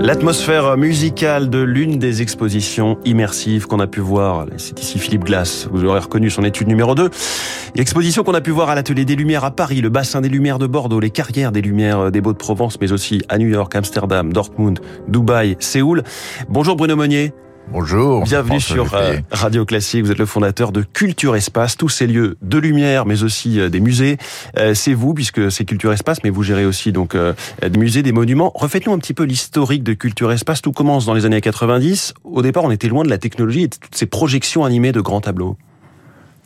L'atmosphère musicale de l'une des expositions immersives qu'on a pu voir, c'est ici Philippe Glass, vous aurez reconnu son étude numéro 2. Exposition qu'on a pu voir à l'Atelier des Lumières à Paris, le bassin des Lumières de Bordeaux, les carrières des Lumières des Beaux-de-Provence, mais aussi à New York, Amsterdam, Dortmund, Dubaï, Séoul. Bonjour Bruno Monnier. Bonjour. Bienvenue sur euh, Radio Classique. Vous êtes le fondateur de Culture Espace, tous ces lieux de lumière, mais aussi euh, des musées. Euh, c'est vous, puisque c'est Culture Espace, mais vous gérez aussi donc des musées, des monuments. Refaites-nous un petit peu l'historique de Culture Espace. Tout commence dans les années 90. Au départ, on était loin de la technologie et de toutes ces projections animées de grands tableaux.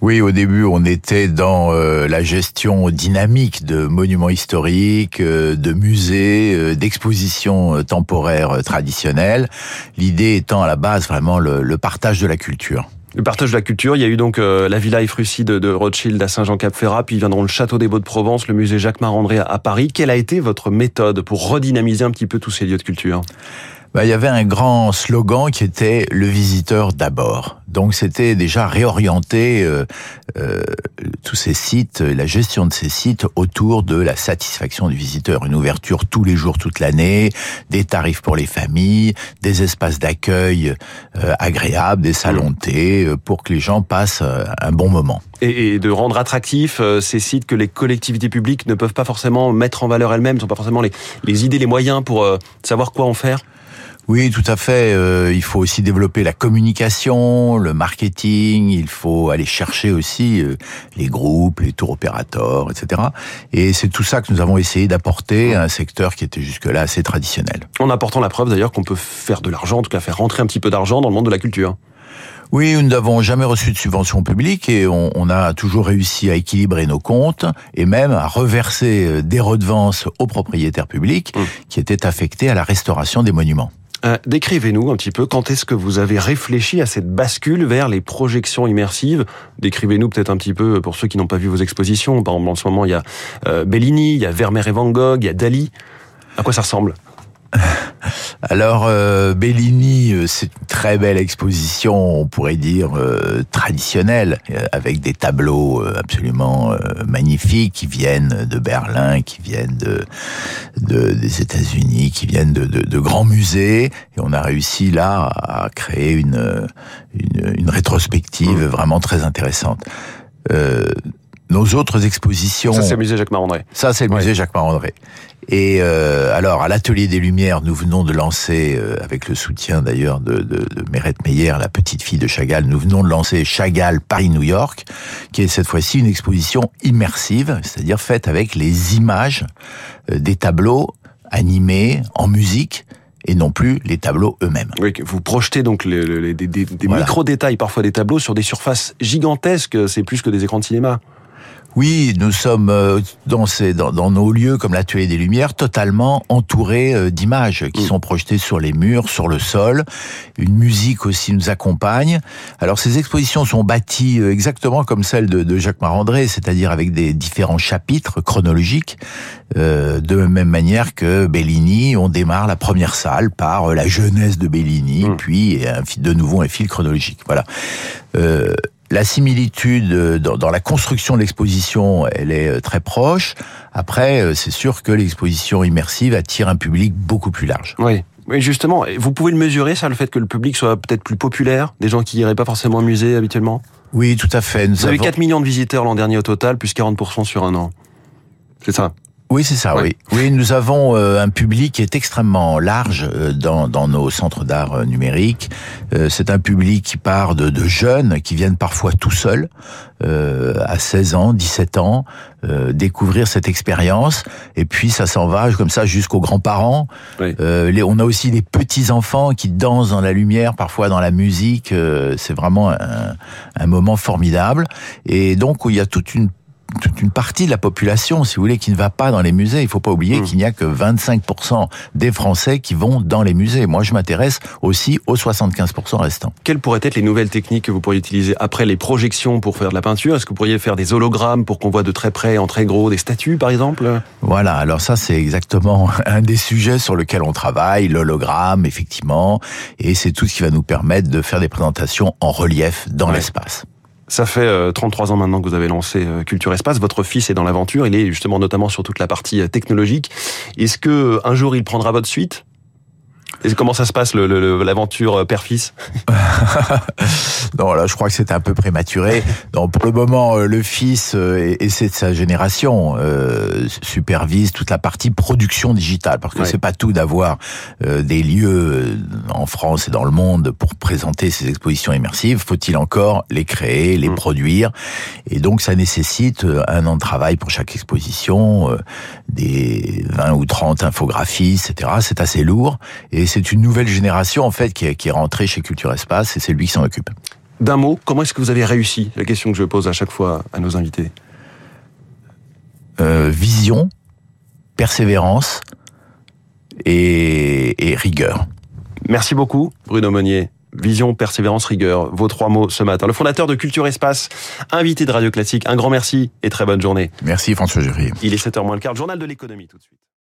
Oui, au début, on était dans euh, la gestion dynamique de monuments historiques, euh, de musées, euh, d'expositions temporaires traditionnelles. L'idée étant à la base vraiment le, partage de la culture. Le partage de la culture, il y a eu donc la Villa Efrussi de, de, Rothschild à Saint-Jean-Cap-Ferrat, puis viendront le Château des Beaux-de-Provence, le musée Jacques-Marandré à Paris. Quelle a été votre méthode pour redynamiser un petit peu tous ces lieux de culture? Bah, il y avait un grand slogan qui était le visiteur d'abord. Donc c'était déjà réorienter euh, euh, tous ces sites, la gestion de ces sites autour de la satisfaction du visiteur. Une ouverture tous les jours, toute l'année, des tarifs pour les familles, des espaces d'accueil euh, agréables, des salons de euh, pour que les gens passent euh, un bon moment. Et, et de rendre attractifs ces sites que les collectivités publiques ne peuvent pas forcément mettre en valeur elles-mêmes, n'ont pas forcément les, les idées, les moyens pour savoir quoi en faire? Oui, tout à fait. Euh, il faut aussi développer la communication, le marketing. Il faut aller chercher aussi euh, les groupes, les tours opérateurs, etc. Et c'est tout ça que nous avons essayé d'apporter à un secteur qui était jusque-là assez traditionnel. En apportant la preuve d'ailleurs qu'on peut faire de l'argent, en tout cas faire rentrer un petit peu d'argent dans le monde de la culture. Oui, nous n'avons jamais reçu de subvention publique et on, on, a toujours réussi à équilibrer nos comptes et même à reverser euh, des redevances aux propriétaires publics mmh. qui étaient affectés à la restauration des monuments. Euh, décrivez-nous un petit peu quand est-ce que vous avez réfléchi à cette bascule vers les projections immersives. Décrivez-nous peut-être un petit peu pour ceux qui n'ont pas vu vos expositions. Par exemple, en ce moment, il y a euh, Bellini, il y a Vermeer et Van Gogh, il y a Dali. À quoi ça ressemble? alors euh, Bellini, euh, c'est une très belle exposition, on pourrait dire euh, traditionnelle, avec des tableaux absolument magnifiques qui viennent de Berlin, qui viennent de, des États-Unis, qui viennent de, de, grands musées. Et on a réussi là à créer une, une, rétrospective mmh. vraiment très intéressante. Nos autres expositions. Ça c'est le musée Jacques Marandré. Ça c'est le musée Jacques Marandré. Et euh, alors, à l'Atelier des Lumières, nous venons de lancer, euh, avec le soutien d'ailleurs de, de, de Mérette Meyer, la petite fille de Chagall, nous venons de lancer Chagall Paris-New York, qui est cette fois-ci une exposition immersive, c'est-à-dire faite avec les images euh, des tableaux animés en musique et non plus les tableaux eux-mêmes. Oui, vous projetez donc les, des, des, des micro-détails, parfois des tableaux, sur des surfaces gigantesques, c'est plus que des écrans de cinéma. Oui, nous sommes euh, dans, ces, dans, dans nos lieux comme l'atelier des Lumières totalement entourés euh, d'images qui mm. sont projetées sur les murs, sur le sol. Une musique aussi nous accompagne. Alors ces expositions sont bâties euh, exactement comme celles de, de Jacques Marandré, c'est-à-dire avec des différents chapitres chronologiques. Euh, de même manière que Bellini, on démarre la première salle par la jeunesse de Bellini, mm. puis un, de nouveau un fil chronologique. Voilà. Euh, la similitude euh, dans, la construction de l'exposition, elle est euh, très proche. Après, euh, c'est sûr que l'exposition immersive attire un public beaucoup plus large. Oui. Oui, justement, vous pouvez le mesurer, ça, le fait que le public soit peut-être plus populaire, des gens qui n'iraient pas forcément au musée habituellement? Oui, tout à fait. Nous vous avez 4 millions de visiteurs l'an dernier au total, plus 40% sur un an. C'est ça? Oui, c'est ça, oui. Oui, nous avons euh, un public qui est extrêmement large euh, dans, dans nos centres d'art euh, numérique. c'est un public qui part de, de, jeunes qui viennent parfois tout seuls, à 16 ans, 17 ans, découvrir cette expérience. Et puis ça s'en va comme ça jusqu'aux grands-parents. Les, on a aussi des petits-enfants qui dansent dans la lumière, parfois dans la musique. c'est vraiment un, un moment formidable. Et donc, il y a toute une toute une partie de la population, si vous voulez, qui ne va pas dans les musées. Il faut pas oublier mmh. qu'il n'y a que 25% des Français qui vont dans les musées. Moi, je m'intéresse aussi aux 75% restants. Quelles pourraient être les nouvelles techniques que vous pourriez utiliser après les projections pour faire de la peinture? Est-ce que vous pourriez faire des hologrammes pour qu'on voit de très près, en très gros, des statues, par exemple? Voilà. Alors ça, c'est exactement un des sujets sur lequel on travaille, l'hologramme, effectivement, et c'est tout ce qui va nous permettre de faire des présentations en relief dans l'espace. Ça fait 33 euh, ans maintenant que vous avez lancé euh, Culture Espace. Votre fils est dans l'aventure. Il est justement notamment sur toute la partie euh, technologique. Est-ce que un jour il prendra votre suite? Et comment ça se passe l'aventure père-fils? Non, là, je crois que c'est un peu prématuré. Donc, pour le moment, le fils et c'est de sa génération supervise toute la partie production digitale, parce que c'est pas tout d'avoir des lieux en France et dans le monde pour présenter ces expositions immersives. Faut-il encore les créer, les mmh. produire? Et donc, ça nécessite un an de travail pour chaque exposition, des 20 ou 30 infographies, etc. C'est assez lourd et c'est une nouvelle génération en fait qui est, qui est rentrée chez Culture Espace et c'est lui qui s'en occupe. D'un mot, comment est-ce que vous avez réussi? La question que je pose à chaque fois à nos invités. Euh, vision, persévérance et, et rigueur. Merci beaucoup, Bruno Monnier. Vision, persévérance, rigueur, vos trois mots ce matin. Le fondateur de Culture Espace, invité de Radio Classique, un grand merci et très bonne journée. Merci François Jury. Il est 7h moins le quart, journal de l'économie tout de suite.